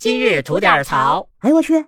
今日吐点槽。哎，我去！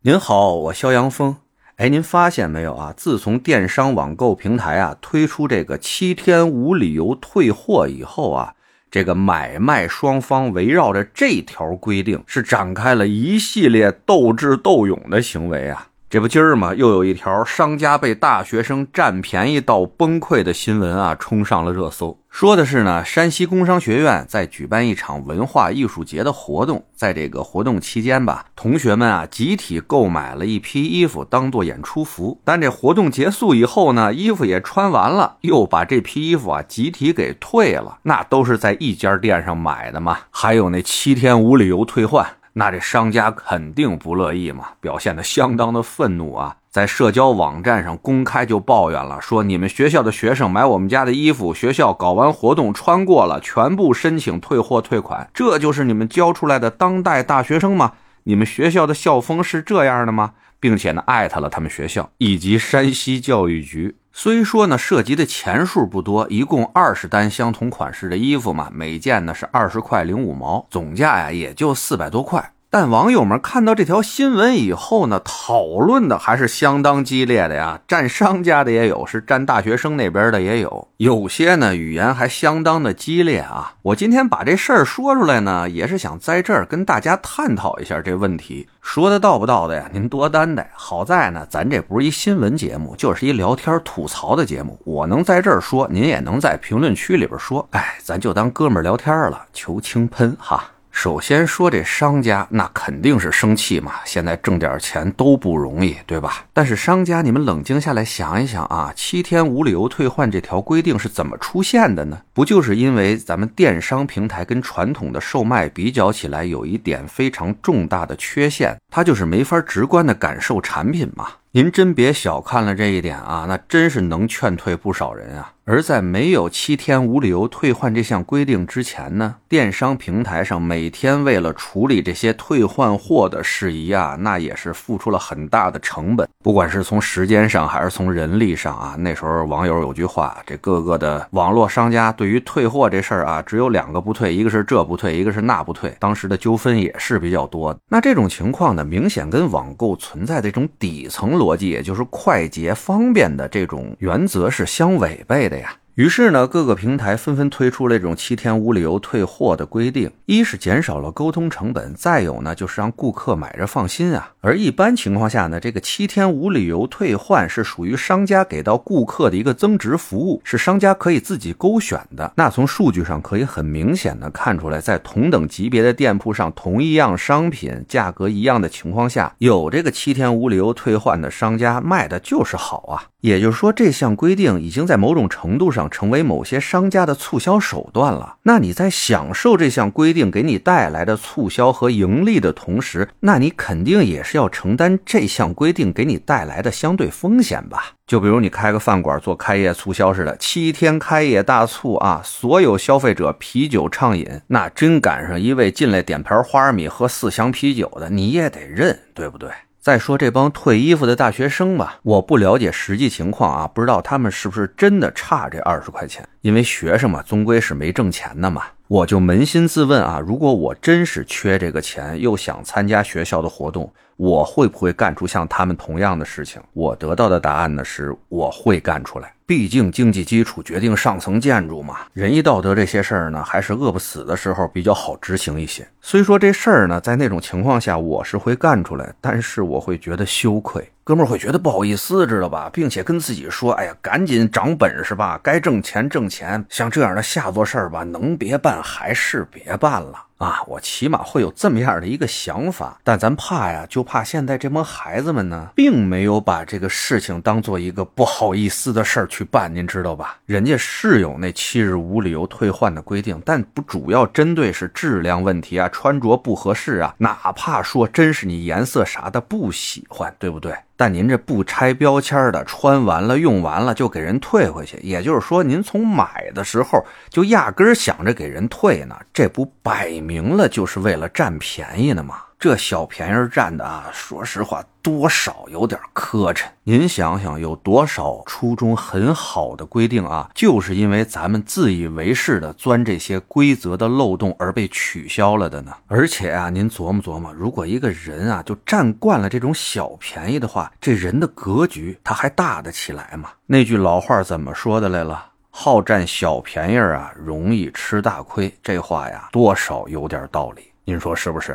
您好，我肖阳峰。哎，您发现没有啊？自从电商网购平台啊推出这个七天无理由退货以后啊，这个买卖双方围绕着这条规定是展开了一系列斗智斗勇的行为啊。这不今儿嘛，又有一条商家被大学生占便宜到崩溃的新闻啊，冲上了热搜。说的是呢，山西工商学院在举办一场文化艺术节的活动，在这个活动期间吧，同学们啊集体购买了一批衣服当做演出服。但这活动结束以后呢，衣服也穿完了，又把这批衣服啊集体给退了。那都是在一家店上买的嘛，还有那七天无理由退换。那这商家肯定不乐意嘛，表现得相当的愤怒啊，在社交网站上公开就抱怨了，说你们学校的学生买我们家的衣服，学校搞完活动穿过了，全部申请退货退款，这就是你们教出来的当代大学生吗？你们学校的校风是这样的吗？并且呢，艾特了他们学校以及山西教育局。虽说呢，涉及的钱数不多，一共二十单相同款式的衣服嘛，每件呢是二十块零五毛，总价呀也就四百多块。但网友们看到这条新闻以后呢，讨论的还是相当激烈的呀。站商家的也有，是站大学生那边的也有，有些呢语言还相当的激烈啊。我今天把这事儿说出来呢，也是想在这儿跟大家探讨一下这问题。说的到不到的呀？您多担待。好在呢，咱这不是一新闻节目，就是一聊天吐槽的节目。我能在这儿说，您也能在评论区里边说。哎，咱就当哥们儿聊天了，求轻喷哈。首先说这商家，那肯定是生气嘛。现在挣点钱都不容易，对吧？但是商家，你们冷静下来想一想啊，七天无理由退换这条规定是怎么出现的呢？不就是因为咱们电商平台跟传统的售卖比较起来，有一点非常重大的缺陷，它就是没法直观的感受产品嘛。您真别小看了这一点啊，那真是能劝退不少人啊。而在没有七天无理由退换这项规定之前呢，电商平台上每天为了处理这些退换货的事宜啊，那也是付出了很大的成本，不管是从时间上还是从人力上啊。那时候网友有句话，这各个的网络商家对于退货这事儿啊，只有两个不退，一个是这不退，一个是那不退。当时的纠纷也是比较多的。那这种情况呢，明显跟网购存在的这种底层逻辑，也就是快捷方便的这种原则是相违背的呀。于是呢，各个平台纷纷推出了这种七天无理由退货的规定，一是减少了沟通成本，再有呢就是让顾客买着放心啊。而一般情况下呢，这个七天无理由退换是属于商家给到顾客的一个增值服务，是商家可以自己勾选的。那从数据上可以很明显的看出来，在同等级别的店铺上，同一样商品价格一样的情况下，有这个七天无理由退换的商家卖的就是好啊。也就是说，这项规定已经在某种程度上成为某些商家的促销手段了。那你在享受这项规定给你带来的促销和盈利的同时，那你肯定也是要承担这项规定给你带来的相对风险吧？就比如你开个饭馆做开业促销似的，七天开业大促啊，所有消费者啤酒畅饮，那真赶上一位进来点盘花生米喝四箱啤酒的，你也得认，对不对？再说这帮退衣服的大学生吧，我不了解实际情况啊，不知道他们是不是真的差这二十块钱。因为学生嘛，终归是没挣钱的嘛。我就扪心自问啊，如果我真是缺这个钱，又想参加学校的活动，我会不会干出像他们同样的事情？我得到的答案呢是，我会干出来。毕竟经济基础决定上层建筑嘛，仁义道德这些事儿呢，还是饿不死的时候比较好执行一些。虽说这事儿呢，在那种情况下我是会干出来，但是我会觉得羞愧。哥们儿会觉得不好意思，知道吧？并且跟自己说：“哎呀，赶紧长本事吧，该挣钱挣钱。像这样的下作事儿吧，能别办还是别办了。”啊，我起码会有这么样的一个想法，但咱怕呀，就怕现在这帮孩子们呢，并没有把这个事情当做一个不好意思的事儿去办，您知道吧？人家是有那七日无理由退换的规定，但不主要针对是质量问题啊，穿着不合适啊，哪怕说真是你颜色啥的不喜欢，对不对？但您这不拆标签的，穿完了用完了就给人退回去，也就是说，您从买的时候就压根儿想着给人退呢，这不摆明了就是为了占便宜呢吗？这小便宜占的啊，说实话，多少有点磕碜。您想想，有多少初衷很好的规定啊，就是因为咱们自以为是的钻这些规则的漏洞而被取消了的呢？而且啊，您琢磨琢磨，如果一个人啊就占惯了这种小便宜的话，这人的格局他还大得起来吗？那句老话怎么说的来了？好占小便宜啊，容易吃大亏。这话呀，多少有点道理。您说是不是？